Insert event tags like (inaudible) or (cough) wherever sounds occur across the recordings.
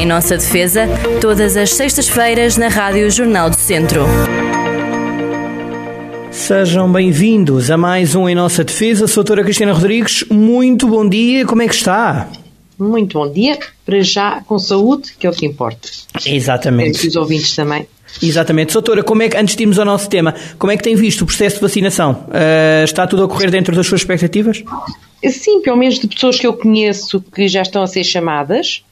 Em nossa defesa, todas as sextas-feiras na Rádio Jornal do Centro. Sejam bem-vindos a mais um Em Nossa Defesa. Sou a doutora Cristina Rodrigues. Muito bom dia, como é que está? Muito bom dia, para já com saúde, que é o que importa. Exatamente. E os ouvintes também. Exatamente. Doutora, como é que, antes de irmos ao nosso tema, como é que tem visto o processo de vacinação? Uh, está tudo a correr dentro das suas expectativas? Sim, pelo menos de pessoas que eu conheço que já estão a ser chamadas.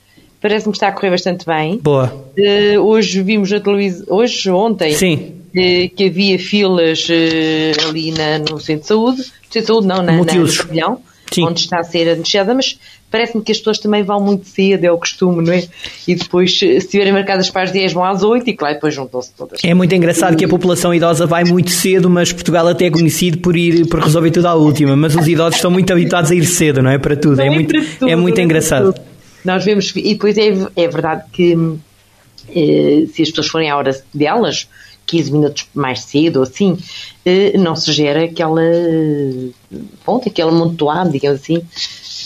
Parece-me que está a correr bastante bem. Boa. Uh, hoje vimos na televisão, hoje, ontem, Sim. Uh, que havia filas uh, ali na, no centro de saúde, centro de saúde não, na, na, no pavilhão, onde está a ser anunciada, mas parece-me que as pessoas também vão muito cedo, é o costume, não é? E depois, se estiverem marcadas para as 10, vão às 8 e claro, depois juntam-se todas. É muito engraçado que a população idosa vai muito cedo, mas Portugal até é conhecido por ir por resolver tudo à última, mas os idosos estão muito habituados a ir cedo, não é? Para tudo, é, muito, tudo, é muito engraçado. Nós vemos, e depois é, é verdade que eh, se as pessoas forem à hora delas, 15 minutos mais cedo, assim, eh, não se gera aquela, bom, aquele amontoado, digamos assim,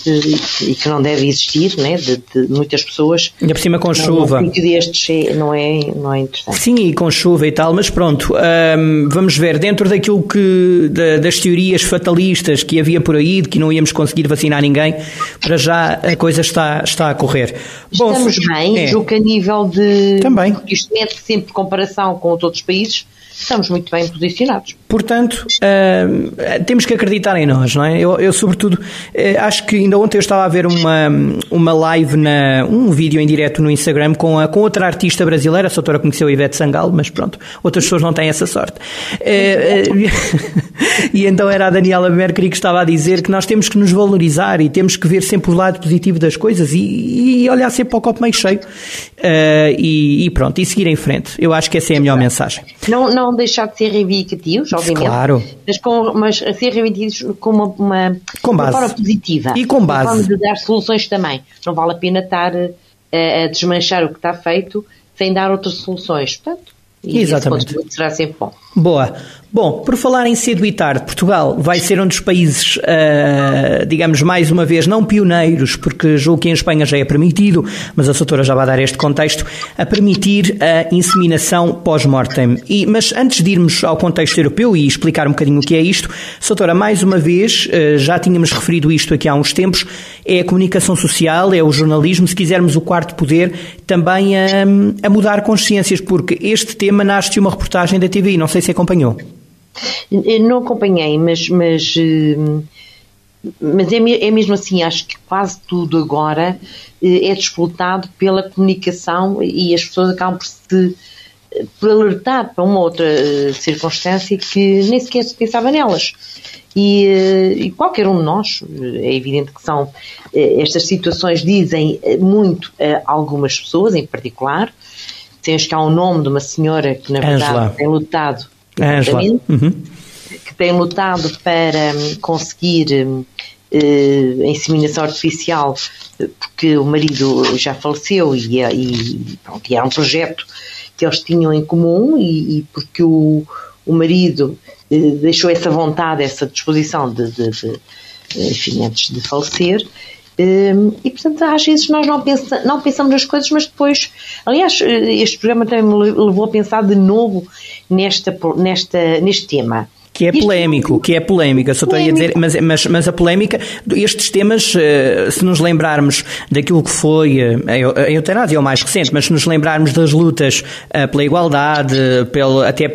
e que não deve existir, né, de, de muitas pessoas. Ainda por cima com chuva. Um destes é, não é, não é interessante. Sim, e com chuva e tal, mas pronto, hum, vamos ver, dentro daquilo que, da, das teorias fatalistas que havia por aí, de que não íamos conseguir vacinar ninguém, para já a coisa está, está a correr. Estamos Bom, bem, é. julgo que a nível de... Também. Isto mete sempre comparação com os outros países, estamos muito bem posicionados. Portanto, uh, temos que acreditar em nós, não é? Eu, eu sobretudo, uh, acho que ainda ontem eu estava a ver uma, uma live, na, um vídeo em direto no Instagram com, a, com outra artista brasileira, a doutora conheceu a Ivete Sangal, mas pronto, outras pessoas não têm essa sorte. Uh, (laughs) e então era a Daniela Mercury que estava a dizer que nós temos que nos valorizar e temos que ver sempre o lado positivo das coisas e, e olhar sempre para o copo meio cheio e, e, pronto, e seguir em frente. Eu acho que essa é a melhor mensagem. Não, não deixar de ser reivindicativos, obviamente. Claro. Mas, com, mas ser reivindicativos com uma, uma, com base. uma forma positiva. E com base. Uma forma de dar soluções também. Não vale a pena estar a, a desmanchar o que está feito sem dar outras soluções. Portanto, e Exatamente. será sempre bom. Boa. Bom, por falar em cedo e tarde, Portugal vai ser um dos países, uh, digamos, mais uma vez, não pioneiros, porque julgo que em Espanha já é permitido, mas a doutora já vai dar este contexto, a permitir a inseminação pós-mortem. Mas antes de irmos ao contexto europeu e explicar um bocadinho o que é isto, doutora, mais uma vez, uh, já tínhamos referido isto aqui há uns tempos, é a comunicação social, é o jornalismo, se quisermos o quarto poder, também a, a mudar consciências, porque este tema nasce de uma reportagem da TVI, não sei se acompanhou. Não acompanhei, mas, mas, hum, mas é, é mesmo assim, acho que quase tudo agora eh, é disputado pela comunicação e as pessoas acabam por se por alertar para uma outra eh, circunstância que nem sequer se pensava nelas. E, eh, e, qualquer um de nós, é evidente que são, estas situações dizem muito a algumas pessoas em particular. Tens cá o nome de uma senhora que, na verdade, Angela. tem lutado Angela. Uhum. que tem lutado para hum, conseguir uh, a inseminação artificial porque o marido já faleceu e, e, pronto, e era um projeto que eles tinham em comum e, e porque o, o marido uh, deixou essa vontade, essa disposição de, de, de enfim, antes de falecer e portanto às vezes nós não, pensa, não pensamos nas coisas mas depois aliás este programa também me levou a pensar de novo nesta, nesta, neste tema. Que é polémico, que é polémica, só estou a dizer, mas, mas, mas a polémica, estes temas, eh, se nos lembrarmos daquilo que foi eh, a eutanásia é o mais recente, mas se nos lembrarmos das lutas eh, pela igualdade, pelo, até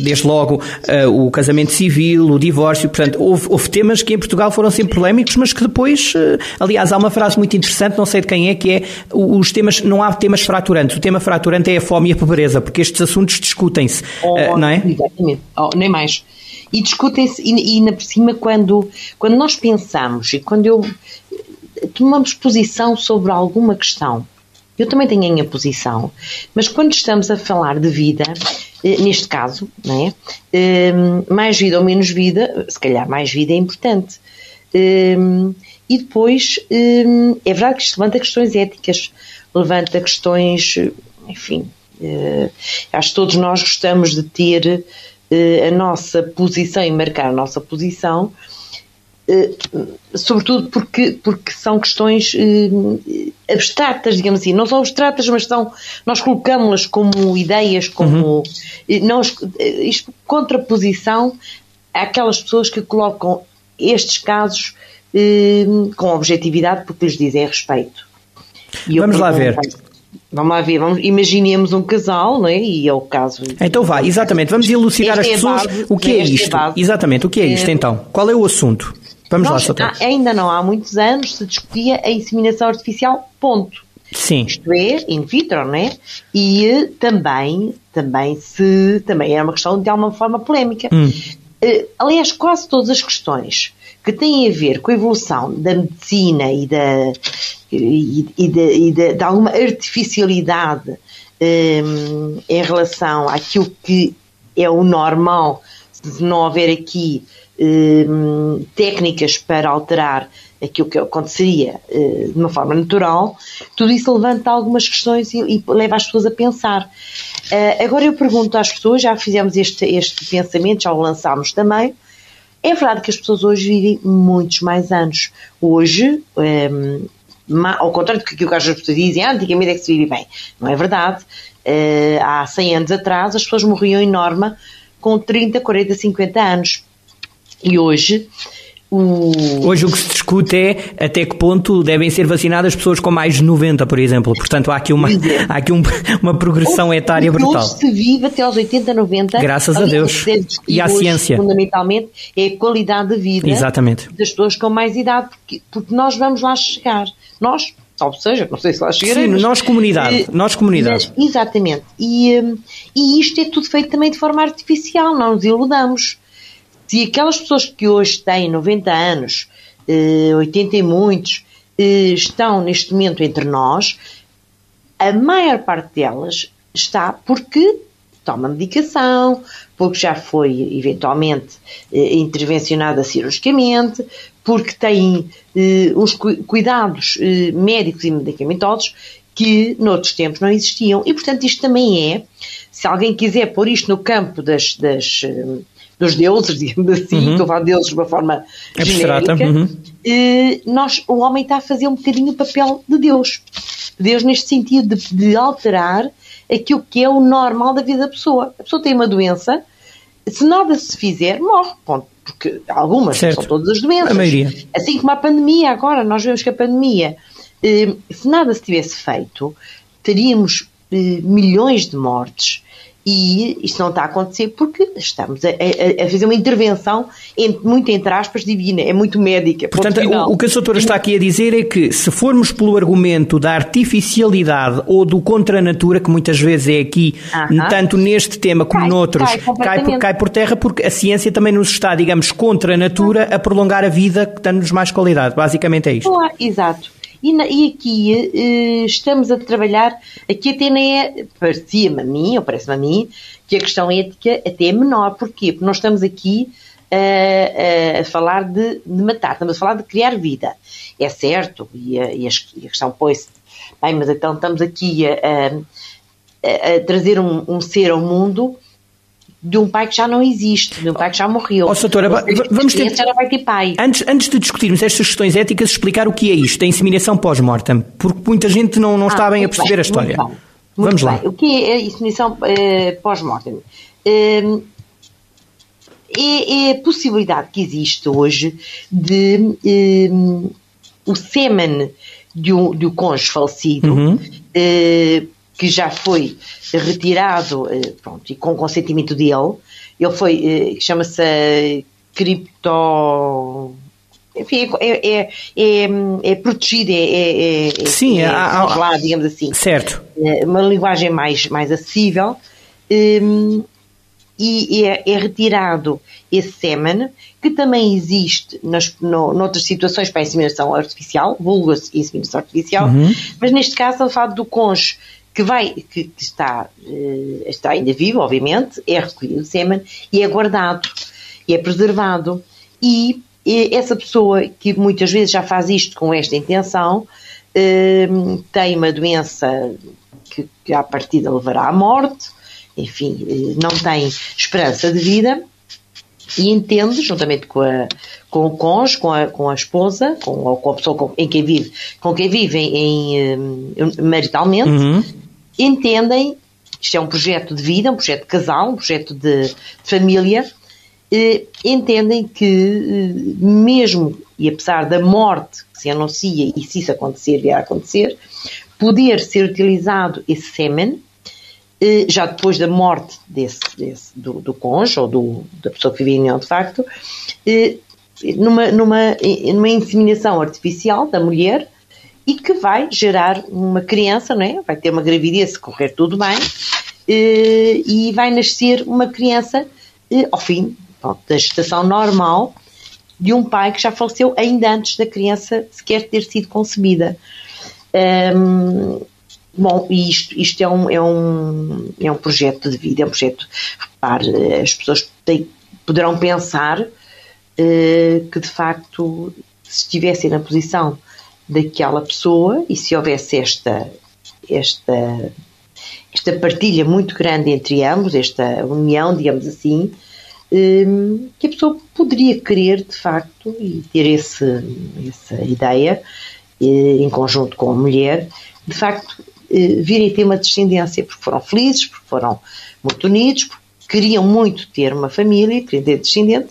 desde logo o casamento civil, o divórcio, portanto, houve, houve temas que em Portugal foram sempre polémicos, mas que depois, aliás, há uma frase muito interessante, não sei de quem é, que é os temas, não há temas fraturantes, o tema fraturante é a fome e a pobreza, porque estes assuntos discutem-se, oh, não é? Exatamente, oh, nem mais e discutem-se, e, ainda por cima, quando, quando nós pensamos e quando eu tomamos posição sobre alguma questão, eu também tenho a minha posição, mas quando estamos a falar de vida, eh, neste caso, não é? Ehm, mais vida ou menos vida, se calhar mais vida é importante. Ehm, e depois, ehm, é verdade que isto levanta questões éticas, levanta questões, enfim, eh, acho que todos nós gostamos de ter a nossa posição e marcar a nossa posição, eh, sobretudo porque, porque são questões eh, abstratas, digamos assim, não são abstratas, mas são, nós colocamos-las como ideias, como, uhum. nós, isto, contraposição àquelas pessoas que colocam estes casos eh, com objetividade porque lhes dizem respeito. Vamos lá ver. Vamos lá ver, vamos, imaginemos um casal, não é? E é o caso. Então vá, exatamente, vamos elucidar as é pessoas base, o que é, é isto. É exatamente, o que é isto então? Qual é o assunto? Vamos Nós, lá, Sr. Ainda não há muitos anos se discutia a inseminação artificial, ponto. Sim. Isto é, in vitro, não é? E também, também se, também era uma questão de alguma forma polémica. Hum. Uh, aliás, quase todas as questões que têm a ver com a evolução da medicina e da, e, e, de, e de, de, alguma artificialidade um, ehm, em relação àquilo que é o normal, se não houver aqui um, ehm, técnicas para alterar aquilo que aconteceria uh, de uma forma natural, tudo isso levanta algumas questões e, e leva as pessoas a pensar. Uh, agora eu pergunto às pessoas, já fizemos este, este pensamento, já o lançámos também, é verdade que as pessoas hoje vivem muitos mais anos. Hoje, um, ehm, ao contrário do que as pessoas dizem, ah, antigamente é que se vive bem. Não é verdade. Uh, há 100 anos atrás as pessoas morriam em norma com 30, 40, 50 anos. E hoje o... Hoje o que se discute é até que ponto devem ser vacinadas pessoas com mais de 90, por exemplo. Portanto, há aqui uma, há aqui um, uma progressão hoje, etária brutal. Hoje se vive até aos 80, 90. Graças a Deus. E à ciência. Fundamentalmente é a qualidade de vida Exatamente. das pessoas com mais idade, porque, porque nós vamos lá chegar. Nós, salvo seja, não sei se lá chegaremos. Sim, nós comunidade. Uh, nós comunidade. Mas, exatamente. E, um, e isto é tudo feito também de forma artificial, não nos iludamos. Se aquelas pessoas que hoje têm 90 anos, 80 eh, e muitos, eh, estão neste momento entre nós, a maior parte delas está porque toma medicação, porque já foi eventualmente eh, intervencionada cirurgicamente, porque tem uns cuidados médicos e medicamentosos que noutros tempos não existiam. E, portanto, isto também é, se alguém quiser pôr isto no campo das, das dos deuses, (laughs) digamos assim, uhum. estou a falar de deuses de uma forma Abstrata. genérica, uhum. eh, nós, o homem está a fazer um bocadinho o papel de Deus. Deus neste sentido de, de, alterar aquilo que é o normal da vida da pessoa. A pessoa tem uma doença, se nada se fizer, morre, ponto. Porque algumas, certo. são todas as doenças. A maioria. Assim como a pandemia agora, nós vemos que a pandemia, eh, se nada se tivesse feito, teríamos eh, milhões de mortes e isto não está a acontecer porque estamos a, a, a fazer uma intervenção, entre, muito entre aspas, divina, é muito médica. Portanto, o, o, que a doutora está aqui a dizer é que se formos pelo argumento da artificialidade ou do contra a natura, que muitas vezes é aqui, uh -huh. tanto neste tema como cai, noutros, cai, cai, por, cai por terra porque a ciência também nos está, digamos, contra a natura a prolongar a vida, dando-nos mais qualidade. Basicamente é isto. Claro, exato. E, na, e aqui eh, estamos a trabalhar, aqui até nem é, parecia-me a mim, ou parece-me a mim, que a questão ética até é menor. Porquê? Porque nós estamos aqui a, a falar de, de, matar, estamos a falar de criar vida. É certo, e a, e a questão põe-se, bem, mas então estamos aqui a trazer um, um ser ao mundo de um pai que já não existe, de um pai que já morreu. Oh, doutora, vamos ter... Já vai ter pai. Antes, antes de discutirmos estas questões éticas, explicar o que é isto, a inseminação pós-mortem, porque muita gente não, não ah, está bem a perceber bem, a história. Muito muito vamos bem. lá. O que é a inseminação eh, pós-mortem? Eh, é, é, a possibilidade que existe hoje de eh, o sêmen de um, de um cônjuge falecido uhum. Eh, que já foi retirado, eh, pronto, e com o consentimento dele, ele foi, eh, chama-se cripto enfim, é, é, é, é protegido, é, é, é Sim, é, há, digamos assim. Certo. É uma linguagem mais, mais acessível. Um, e é, é, retirado esse sêmen, que também existe nas, no, noutras situações para a inseminação artificial, vulga-se inseminação artificial, uhum. mas neste caso ele fala do cônjuge que vai, que, que está, uh, está ainda vivo, obviamente, é recolhido o sêmen e é guardado, e é preservado. E, e, essa pessoa que muitas vezes já faz isto com esta intenção, uh, tem uma doença que, que à partida levará à morte, enfim, não tem esperança de vida, e entende, juntamente com, a, com o cônjuge, com a, com a esposa, com, ou com a pessoa com, em quem vive, com quem vive em, em, eh, maritalmente, uhum. Entendem, isto é um projeto de vida, um projeto de casal, um projeto de, família, eh, entendem que eh, mesmo e apesar da morte que se anuncia e se isso acontecer, vier a acontecer, poder ser utilizado esse sêmen eh, já depois da morte desse, desse do, do cônjuge ou do, da pessoa que vive em união de facto, eh, numa, numa, numa inseminação artificial da mulher e que vai gerar uma criança, não é? vai ter uma gravidez se correr tudo bem eh, e vai nascer uma criança ao fim da gestação normal de um pai que já faleceu ainda antes da criança sequer ter sido concebida. Um, Bom, isto, isto é, um, é, um, é um projeto de vida, é um projeto. Repare, as pessoas têm, poderão pensar uh, que de facto, se estivessem na posição daquela pessoa e se houvesse esta, esta, esta partilha muito grande entre ambos, esta união, digamos assim, um, que a pessoa poderia querer de facto e ter esse, essa ideia eh, em conjunto com a mulher, de facto eh, virem ter uma descendência, porque foram felizes, porque foram muito unidos, porque queriam muito ter uma família, queriam ter descendente,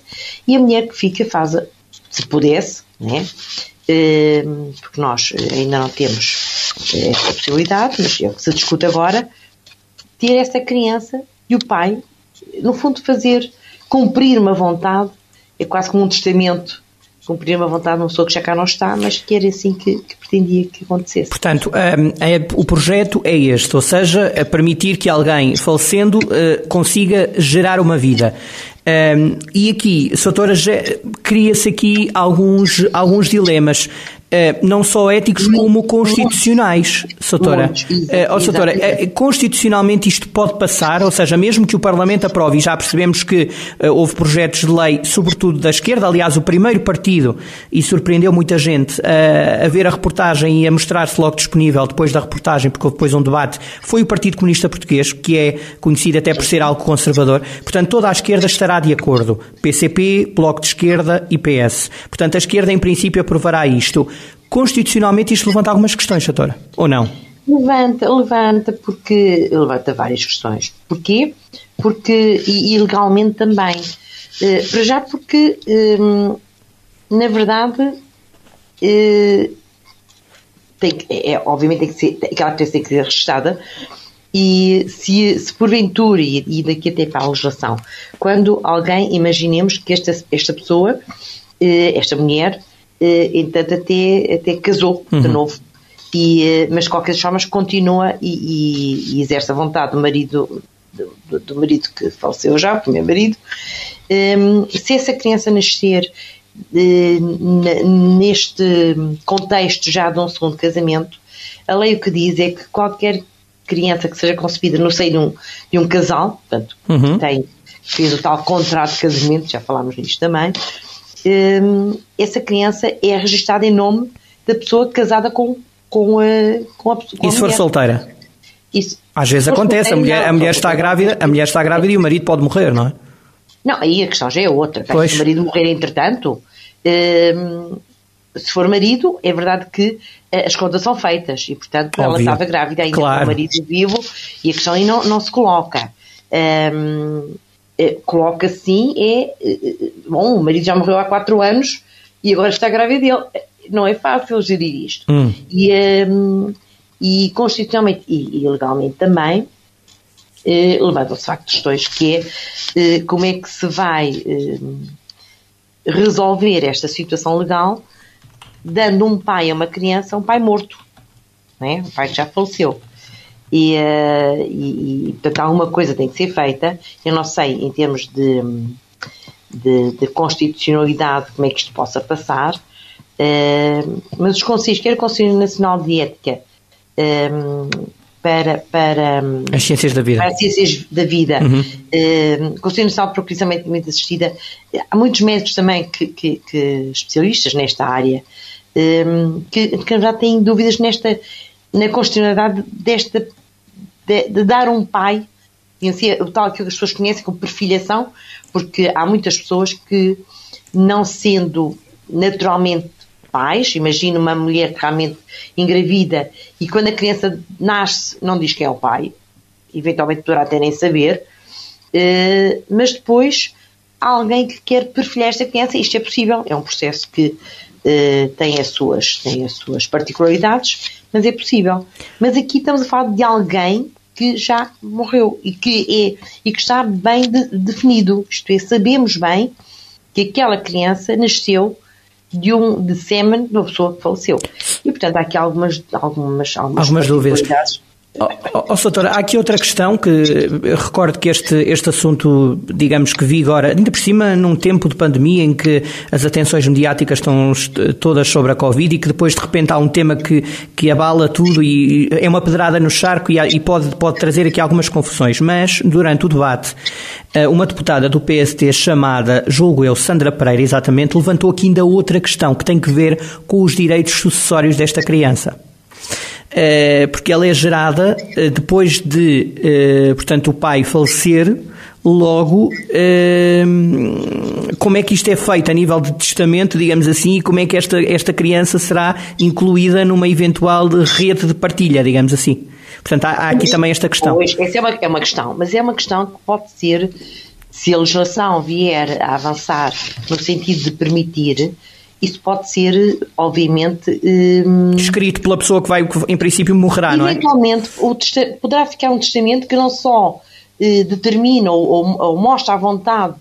e a mulher que fica faz, se pudesse, né? Eh, porque nós ainda não temos eh, essa possibilidade, mas é o que se discute agora, ter essa criança e o pai, no fundo, fazer cumprir uma vontade, é quase como um testamento cumprir uma vontade de uma pessoa que já cá não está, mas que era assim que, que pretendia que acontecesse. Portanto, um, é, o projeto é este, ou seja, permitir que alguém falecendo uh, consiga gerar uma vida. Um, e aqui, Soutora, cria-se aqui alguns, alguns dilemas. Eh, não só éticos como constitucionais, Soutora. Oh, Soutora, uh, constitucionalmente isto pode passar, ou seja, mesmo que o Parlamento aprove, e já percebemos que houve projetos de lei, sobretudo da esquerda, aliás, o primeiro partido, e surpreendeu muita gente a ver a reportagem e a mostrar-se logo disponível depois da reportagem, porque houve depois um debate, foi o Partido Comunista Português, que é conhecido até por ser algo conservador. Portanto, toda a esquerda estará de acordo. PCP, Bloco de Esquerda e PS. Portanto, a esquerda, em princípio, aprovará isto. Constitucionalmente isto levanta algumas questões, Chatora, ou não? Levanta, levanta, porque levanta várias questões. Porquê? Porque, e, e legalmente também. Uh, para já porque, uh, na verdade, uh, tem que, é, é, obviamente tem que ser, aquela criança tem que ser registrada e se, se porventura, e, e daqui até para a legislação, quando alguém, imaginemos que esta, esta pessoa, esta mulher, eh, entanto até, até casou uhum. de novo. E, eh, mas de qualquer forma continua e, e, e, exerce a vontade do marido do, do, marido que faleceu já, o primeiro marido, um, ehm, se essa criança nascer uh, neste contexto já de um segundo casamento, a lei o que diz é que qualquer criança que seja concebida no seio de um, de um casal, portanto, uhum. tem, fez o tal contrato de casamento, já falámos nisto também, um, essa criança é registada em nome da pessoa casada com, com, a, com a pessoa. E se for solteira? Isso. Às vezes acontece, a mulher, a mulher está grávida, a mulher está grávida e o marido pode morrer, não é? Não, aí a questão já é outra. Pois. Se o marido morrer entretanto, um, se for marido, é verdade que eh, as contas são feitas e, portanto, Óbvio. ela estava grávida ainda claro. com o marido vivo e a questão aí não, não se coloca. Um, coloca assim é, é, bom, o marido já morreu há quatro anos e agora está grávida dele. Não é fácil gerir isto. Hum. E, um, e constitucionalmente e, e legalmente também eh, levantam-se de facto questões que é eh, como é que se vai eh, resolver esta situação legal dando um pai a uma criança, um pai morto, né? um pai que já faleceu. E, uh, e, e, portanto, alguma coisa tem que ser feita. Eu não sei, em termos de, de, de constitucionalidade, como é que isto possa passar, uh, mas os conselhos, quer o Conselho Nacional de Ética, um, eh, para, para as ciências da vida, para as ciências da vida, uhum. uh, Conselho Nacional de Procriação Medicamente Assistida, há muitos médicos também que, que, que especialistas nesta área que, que já têm dúvidas nesta na constitucionalidade desta de, de, dar um pai o tal que as pessoas conhecem como perfilhação, porque há muitas pessoas que, não sendo naturalmente pais, imagina uma mulher que realmente engravida e quando a criança nasce não diz quem é o pai, eventualmente poderá até nem saber, uh, mas depois há alguém que quer perfilhar esta criança, isto é possível, é um processo que uh, tem, as suas, tem as suas particularidades, mas é possível. Mas aqui estamos a falar de alguém que já morreu e que, é, e que está bem de, definido. Isto é, sabemos bem que aquela criança nasceu de um de sêmen de uma pessoa que faleceu. E portanto há aqui algumas, algumas, algumas, algumas dúvidas. Oh, oh, doutora, há aqui outra questão que recordo que este, este assunto, digamos que vigora, ainda por cima num tempo de pandemia em que as atenções mediáticas estão todas sobre a Covid e que depois de repente há um tema que, que abala tudo e é uma pedrada no charco e, e pode, pode trazer aqui algumas confusões. Mas durante o debate, eh, uma deputada do PST chamada, julgo eu, Sandra Pereira, exatamente, levantou aqui ainda outra questão que tem que ver com os direitos sucessórios desta criança. Eh, porque ela é gerada eh, depois de, eh, portanto, o pai falecer, logo como é que isto é feito a nível de testamento, digamos assim, e como é que esta, esta criança será incluída numa eventual rede de partilha, digamos assim. Portanto, há, há aqui também esta questão. Essa é uma, é uma questão, mas é uma questão que pode ser, se a legislação vier a avançar no sentido de permitir, isso pode ser, obviamente. Um, Escrito pela pessoa que vai, em princípio, morrerá, não é? Eventualmente, poderá ficar um testamento que não só eh, determina ou, ou, ou, mostra a vontade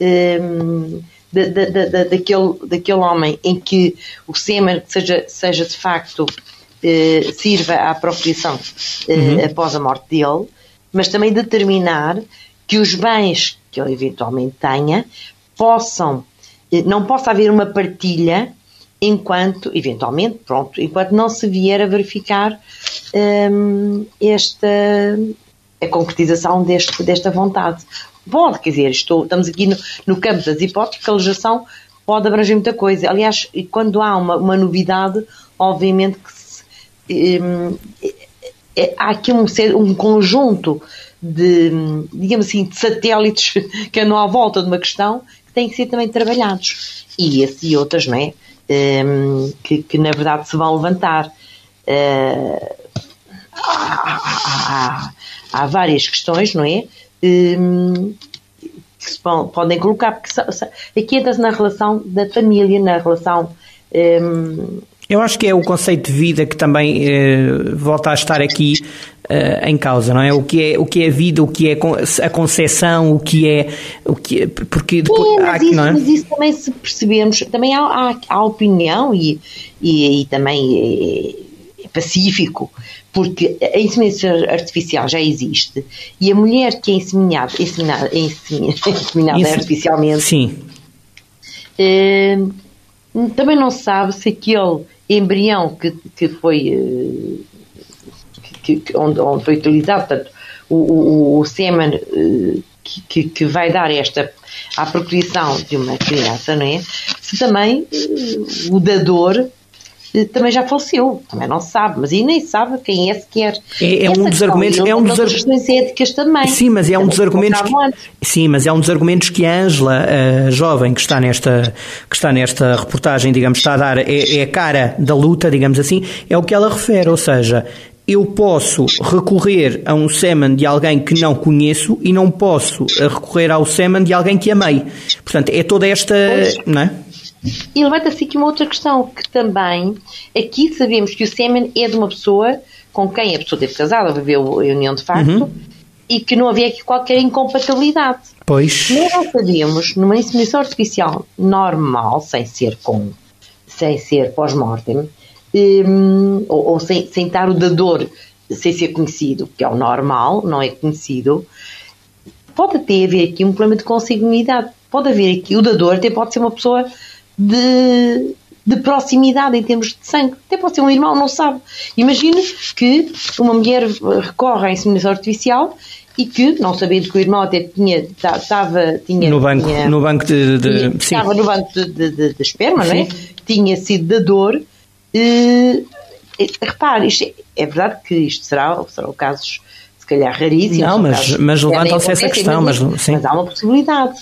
um, da, da, da, daquele, daquele homem em que o sêmen seja, seja de facto eh, sirva à procriação eh, uhum. após a morte dele, mas também determinar que os bens que ele eventualmente tenha possam não possa haver uma partilha enquanto, eventualmente, pronto, enquanto não se vier a verificar hum, esta a concretização deste, desta vontade. Pode, quer dizer, estou, estamos aqui no, no campo das hipóteses, porque a legislação pode abranger muita coisa. Aliás, quando há uma, uma novidade, obviamente que se, é, há aqui um, um conjunto de, digamos assim, de satélites (laughs) que andam à volta de uma questão têm que ser também trabalhados. E esse e outras, não é? Um, que, que, na verdade se vão levantar. Uh, há, há, há, várias questões, não é? Um, que se podem colocar, porque aqui entra-se na relação da família, na relação um, eu acho que é o conceito de vida que também eh, volta a estar aqui eh, em causa, não é? O que é o que é vida, o que é a concepção, o que é o que é, porque depois, Sim, mas, aqui, isso, é? mas isso também se percebemos, também há, há, há opinião e, e, e também é, é pacífico, porque a inseminação artificial já existe e a mulher que é inseminada, (laughs) inseminada, inseminada artificialmente sim. Eh, também não sabe se aquele embrião que, que foi eh, que, que, onde, onde, foi utilizado, portanto, o, o, o sêmen eh, que, que, vai dar esta à procriação de uma criança, não é? Se também eh, o dador também já faleceu, também não sabe, mas e nem sabe quem é sequer. É, é um dos argumentos, é um dos argumentos éticas também. Sim, mas é um dos argumentos que, sim, mas é um dos argumentos que a Ângela, a jovem que está nesta que está nesta reportagem, digamos, está a dar é, é a cara da luta, digamos assim, é o que ela refere, ou seja, eu posso recorrer a um semen de alguém que não conheço e não posso recorrer ao semen de alguém que amei. Portanto, é toda esta, pois. não é? E levanta-se aqui uma outra questão, que também, aqui sabemos que o sêmen é de uma pessoa com quem a pessoa teve casado, viveu a união de facto, uhum. e que não havia aqui qualquer incompatibilidade. Pois. Nós não sabemos, numa inseminação artificial normal, sem ser com, sem ser pós-mortem, um, ou, ou, sem, sem estar o dador sem ser conhecido, que é o normal, não é conhecido, pode até haver aqui um problema de consanguinidade. Pode haver aqui, o dador até pode ser uma pessoa de, de proximidade em termos de sangue. Até pode ser um irmão, não sabe. Imagine que uma mulher recorre à inseminação artificial e que, não sabendo que o irmão até tinha, estava, tinha, no banco, tinha, no banco de, de tinha, estava no banco de, de, de, de esperma, não é? Tinha sido dador. Eh, repare, isto é, é, verdade que isto será, serão casos, se calhar raríssimos. Não, mas, mas levantam-se essa questão. Mas, sim. mas há uma possibilidade.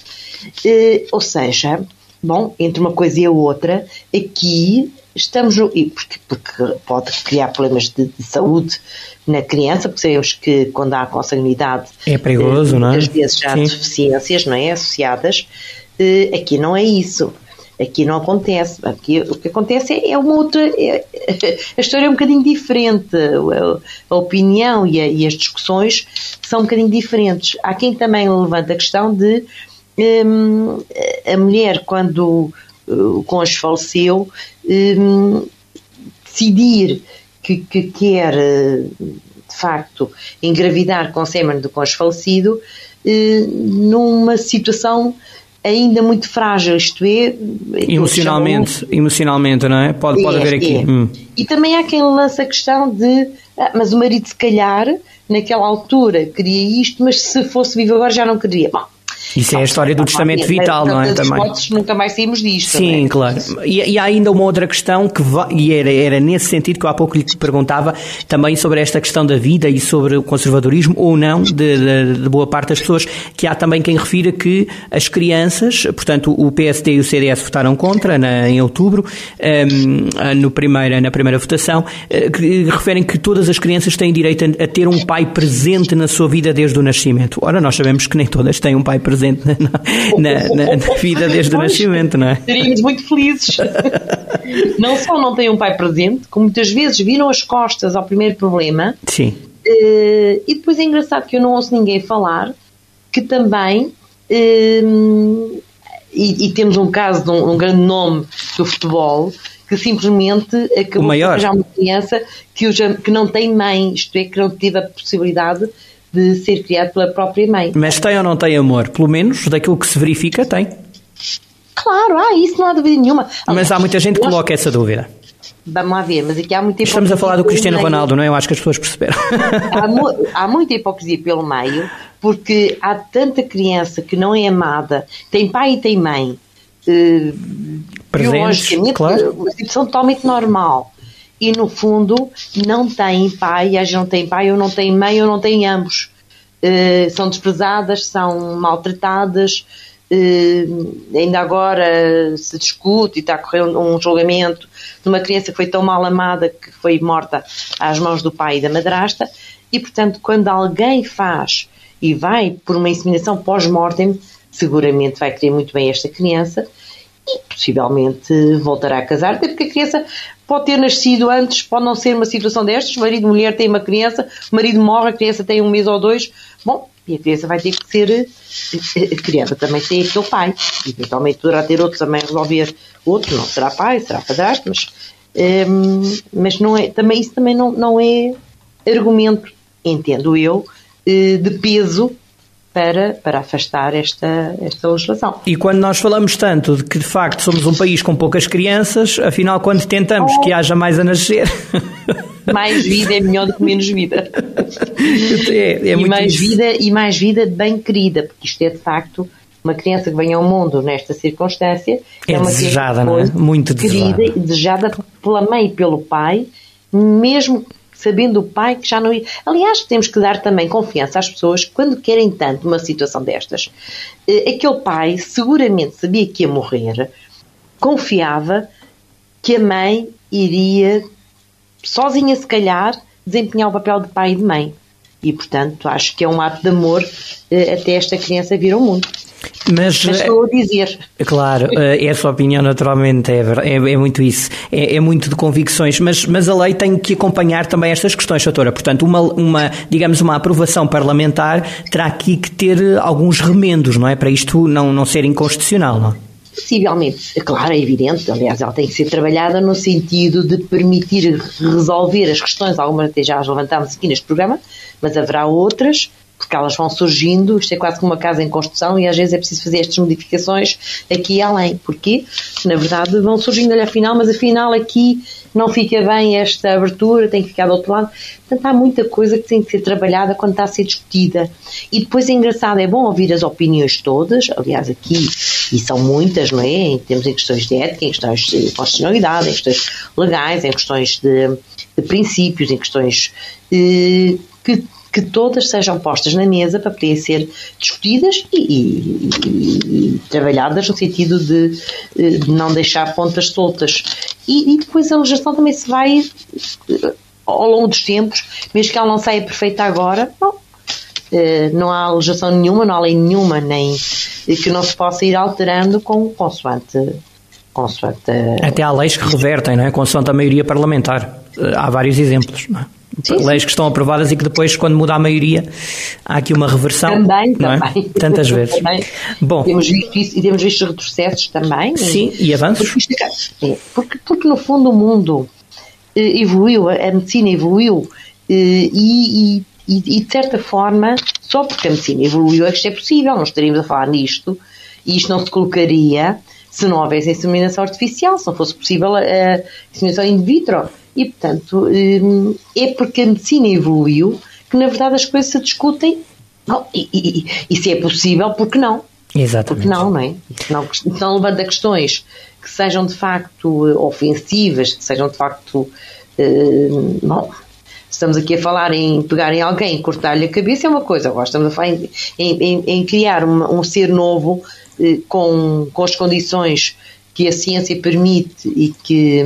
Uh, ou seja, bom, entre uma coisa e a outra, aqui estamos. Porque, porque pode criar problemas de, de, saúde na criança, porque sabemos que quando há consanguinidade. É perigoso, não é? Muitas vezes há Sim. deficiências, não é? Associadas. Uh, aqui não é isso. Aqui não acontece. Aqui, o que acontece é, é uma outra. É, (laughs) a história é um bocadinho diferente. A, a opinião e, a, e, as discussões são um bocadinho diferentes. Há quem também levanta a questão de um, a mulher, quando o cônjuge faleceu, um, decidir que, que quer, de facto, engravidar com sêmen do cônjuge falecido, hum, numa situação ainda muito frágil, isto é... Emocionalmente, chamam... emocionalmente, não é? Pode, pode é, haver aqui. É. Hum. E também há quem lança a questão de, ah, mas o marido se calhar, naquela altura, queria isto, mas se fosse vivo agora já não queria. Bom, isso é a história do testamento vital, não é? Também. nunca mais saímos disto. Sim, é? claro. E, e, há ainda uma outra questão que vai, e era, era nesse sentido que eu há pouco lhe perguntava também sobre esta questão da vida e sobre o conservadorismo ou não de, de, de boa parte das pessoas, que há também quem refira que as crianças, portanto o PSD e o CDS votaram contra na, em outubro, um, no primeira, na primeira votação, eh, que referem que todas as crianças têm direito a, a ter um pai presente na sua vida desde o nascimento. Ora, nós sabemos que nem todas têm um pai presente presente na, na, na, na vida desde pois, o nascimento, não é? Seríamos muito felizes. (laughs) não só não têm um pai presente, como muitas vezes viram as costas ao primeiro problema. Sim. Uh, e depois é engraçado que eu não ouço ninguém falar que também. Uh, e, e, temos um caso de um, um, grande nome do futebol que simplesmente acabou de uma criança que, que não tem mãe, isto é, que não teve a possibilidade de ser criado pela própria mãe. Mas tem ou não tem amor? Pelo menos daquilo que se verifica, tem. Claro, ah, isso não há dúvida nenhuma. Mas há muita gente que coloca essa dúvida. Vamos lá ver, mas aqui há muita Estamos a falar do Cristiano Ronaldo, não é? Eu acho que as pessoas perceberam. Há, há muita hipocrisia pelo meio, porque há tanta criança que não é amada, tem pai e tem mãe, eh, Presentes, claro. uma situação totalmente normal e no fundo não têm pai, às não têm pai ou não têm mãe ou não têm ambos. Uh, são desprezadas, são maltratadas, uh, ainda agora se discute e está a correr um, um, julgamento de uma criança que foi tão mal amada que foi morta às mãos do pai e da madrasta e portanto quando alguém faz e vai por uma inseminação pós-mortem, seguramente vai querer muito bem esta criança e possivelmente voltará a casar, até porque a criança pode ter nascido antes, pode não ser uma situação destas, marido e mulher têm uma criança, o marido morre, a criança tem um mês ou dois, bom, e a criança vai ter que ser a criança também tem aquele pai, eventualmente poderá ter outro também resolver outro, não será pai, será padrasto, mas, um, mas não é, também, isso também não, não é argumento, entendo eu, eh, de peso para, para afastar esta, esta legislação. E quando nós falamos tanto de que de facto somos um país com poucas crianças, afinal, quando tentamos oh. que haja mais a nascer. (laughs) Mais vida é melhor do que menos vida. É, é e mais isso. vida e mais vida bem querida, porque isto é de facto uma criança que vem ao mundo nesta circunstância é, é uma desejada, não é? Muito desejada. Querida, desejada pela mãe e pelo pai, mesmo sabendo o pai que já não ia. Aliás, temos que dar também confiança às pessoas quando querem tanto uma situação destas, eh, aquele pai seguramente sabia que ia morrer, confiava que a mãe iria, sozinha se calhar, desempenhar o papel de pai e de mãe. E, portanto, acho que é um ato de amor eh, até esta criança vir ao mundo. Mas, Mas estou a dizer. Eh, claro, eh, essa opinião naturalmente é, é, é muito isso, é, é, muito de convicções, mas, mas a lei tem que acompanhar também estas questões, doutora. Portanto, uma, uma, digamos, uma aprovação parlamentar terá aqui que ter alguns remendos, não é? Para isto não, não ser inconstitucional, não é? Possivelmente, claro, é evidente, aliás, ela tem que ser trabalhada no sentido de permitir resolver as questões, algumas até já as levantámos aqui neste programa, mas haverá outras porque elas vão surgindo, isto é quase como uma casa em construção e às vezes é preciso fazer estas modificações aqui e além. Porquê? Na verdade vão surgindo ali afinal, mas afinal aqui não fica bem esta abertura, tem que ficar do outro lado. Portanto, há muita coisa que tem que ser trabalhada quando está a ser discutida. E depois é engraçado, é bom ouvir as opiniões todas, aliás aqui, e são muitas, não é? Temos em questões de ética, em questões de constitucionalidade, em questões legais, em questões de, de princípios, em questões eh, que que todas sejam postas na mesa para poderem ser discutidas e, e, e, e trabalhadas no sentido de, de, não deixar pontas soltas. E, depois a legislação também se vai, ao longo dos tempos, mesmo que ela não saia perfeita agora, não, eh, não há legislação nenhuma, não há lei nenhuma, nem que não se possa ir alterando com consoante. consoante Até há leis que revertem, não é? Consoante a maioria parlamentar. Eh, há vários exemplos, não é? Sim, leis que estão aprovadas e que depois, quando muda a maioria, há aqui uma reversão. Também, é? também. Tantas vezes. também. Bom, temos visto isso e temos visto retrocessos também. Sim, e, e avanços. Porque, é, porque, porque, no fundo, o mundo eh, evoluiu, a medicina evoluiu e, e e, e, de certa forma, só porque a medicina evoluiu é que isto é possível, não estaríamos a falar nisto e isto não se colocaria se não houvesse inseminação artificial, se não fosse possível a, a inseminação in vitro. E, portanto, hum, é porque a medicina evoluiu que, na verdade, as coisas se discutem. E, e, e, se é possível, por que não? Exatamente. Porque não, não é? E se não, se não levanta questões que sejam de facto ofensivas, que sejam de facto. Uh, não, estamos aqui a falar em pegar em alguém e cortar-lhe a cabeça é uma coisa, agora estamos a falar em, em, em criar uma, um ser novo eh, com, com as condições que a ciência permite e que,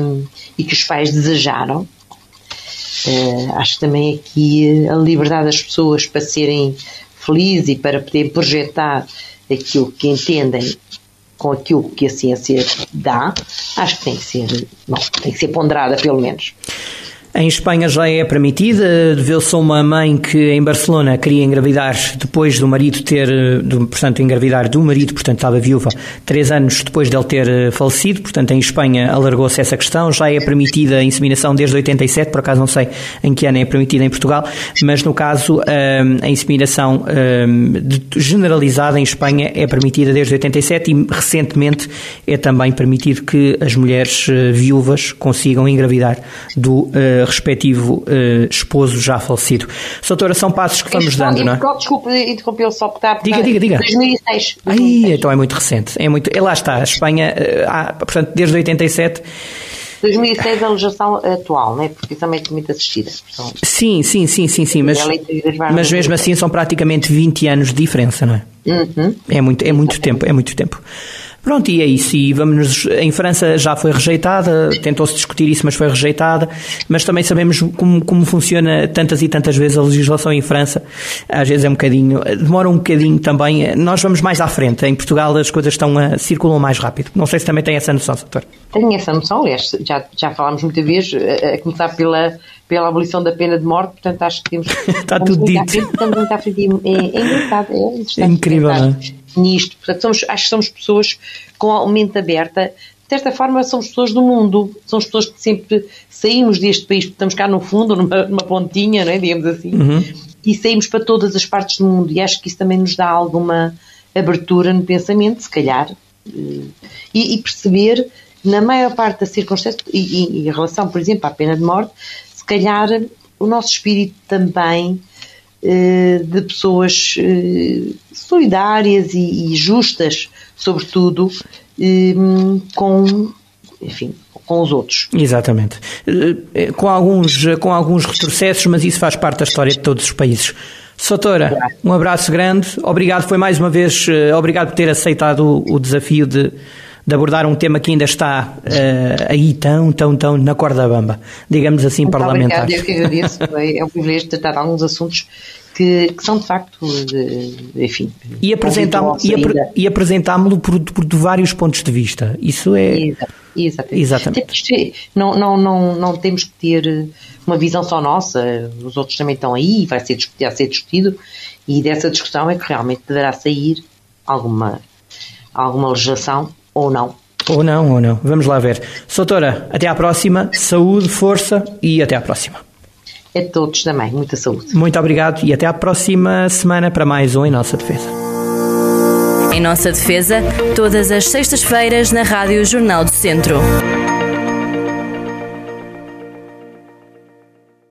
e que os pais desejaram. Eh, acho também aqui a liberdade das pessoas para serem felizes e para poderem projetar aquilo que entendem com aquilo que a ciência dá, acho que tem que ser, bom, tem que ser ponderada pelo menos. Em Espanha já é permitida. Deveu-se uma mãe que em Barcelona queria engravidar depois do marido ter, do, portanto, engravidar do marido, portanto estava viúva, três anos depois dele ter eh, falecido. Portanto, em Espanha alargou-se essa questão. Já é permitida a inseminação desde 87, por acaso não sei em que ano é permitida em Portugal, mas no caso eh, a inseminação eh, generalizada em Espanha é permitida desde 87 e recentemente é também permitido que as mulheres viúvas consigam engravidar do respectivo uh, esposo já falecido. Doutora, são passos que vamos dando, não é? Desculpe interrompê-lo só porque está... Diga, diga, diga. 2006. 2006. Ai, então é muito recente. É muito, é, lá está, a Espanha, uh, há, portanto, desde 87... 2006 a legislação atual, né? porque também é muito assistida. Sim, sim, sim, sim, sim, mas, mas mesmo assim são praticamente 20 anos de diferença, não é? Uhum. É muito, é muito tempo, é muito tempo. Pronto, e é isso. E vamos em França já foi rejeitada, tentou-se discutir isso, mas foi rejeitada. Mas também sabemos como, como funciona tantas e tantas vezes a legislação em França. Às vezes é um bocadinho, demora um bocadinho também. Nós vamos mais à frente. Em Portugal as coisas estão a, circulam mais rápido. Não sei se também tem essa noção, doutor. Tenho essa noção, aliás, já, já falámos muita vez, a, a começar pela, pela abolição da pena de morte, portanto acho que temos. Está (laughs) tudo dito. Frente, estamos muito à frente. É, é engraçado, é, é incrível, não é? Nisto. Portanto, somos, acho que somos pessoas com a mente aberta. De certa forma, somos pessoas do mundo. Somos pessoas que sempre saímos deste país, porque estamos cá no fundo, numa, numa pontinha, é? digamos assim, uhum. e saímos para todas as partes do mundo. E acho que isso também nos dá alguma abertura no pensamento, se calhar, eh, e, e perceber, na maior parte das circunstâncias, e, e, em relação, por exemplo, à pena de morte, se calhar o nosso espírito também de pessoas eh, solidárias e justas, sobretudo, eh, com, enfim, com os outros. Exatamente. Com alguns, com alguns retrocessos, mas isso faz parte da história de todos os países. Soutora, um abraço grande. Obrigado, foi mais uma vez, obrigado por ter aceitado o, desafio de, de abordar um tema que ainda está uh, aí tão, tão, tão na corda bamba, digamos assim, Muito parlamentar. Obrigado, eu que agradeço. (laughs) é um privilégio tratar alguns assuntos que, que são de facto, enfim. E apresentámo-lo e, apresentámo por, por vários pontos de vista. Isso é. Exatamente. Exatamente. Não, não, não, não temos que ter uma visão só nossa, os outros também estão aí, vai ser discutido, vai ser discutido, e dessa discussão é que realmente deverá sair alguma, alguma legislação ou não. Ou não, ou não. Vamos lá ver. Soutora, até à próxima. Saúde, força e até à próxima a todos também. Muita saúde. Muito obrigado e até à próxima semana para mais um Em Nossa Defesa. Em Nossa Defesa, todas as sextas-feiras na Rádio Jornal do Centro.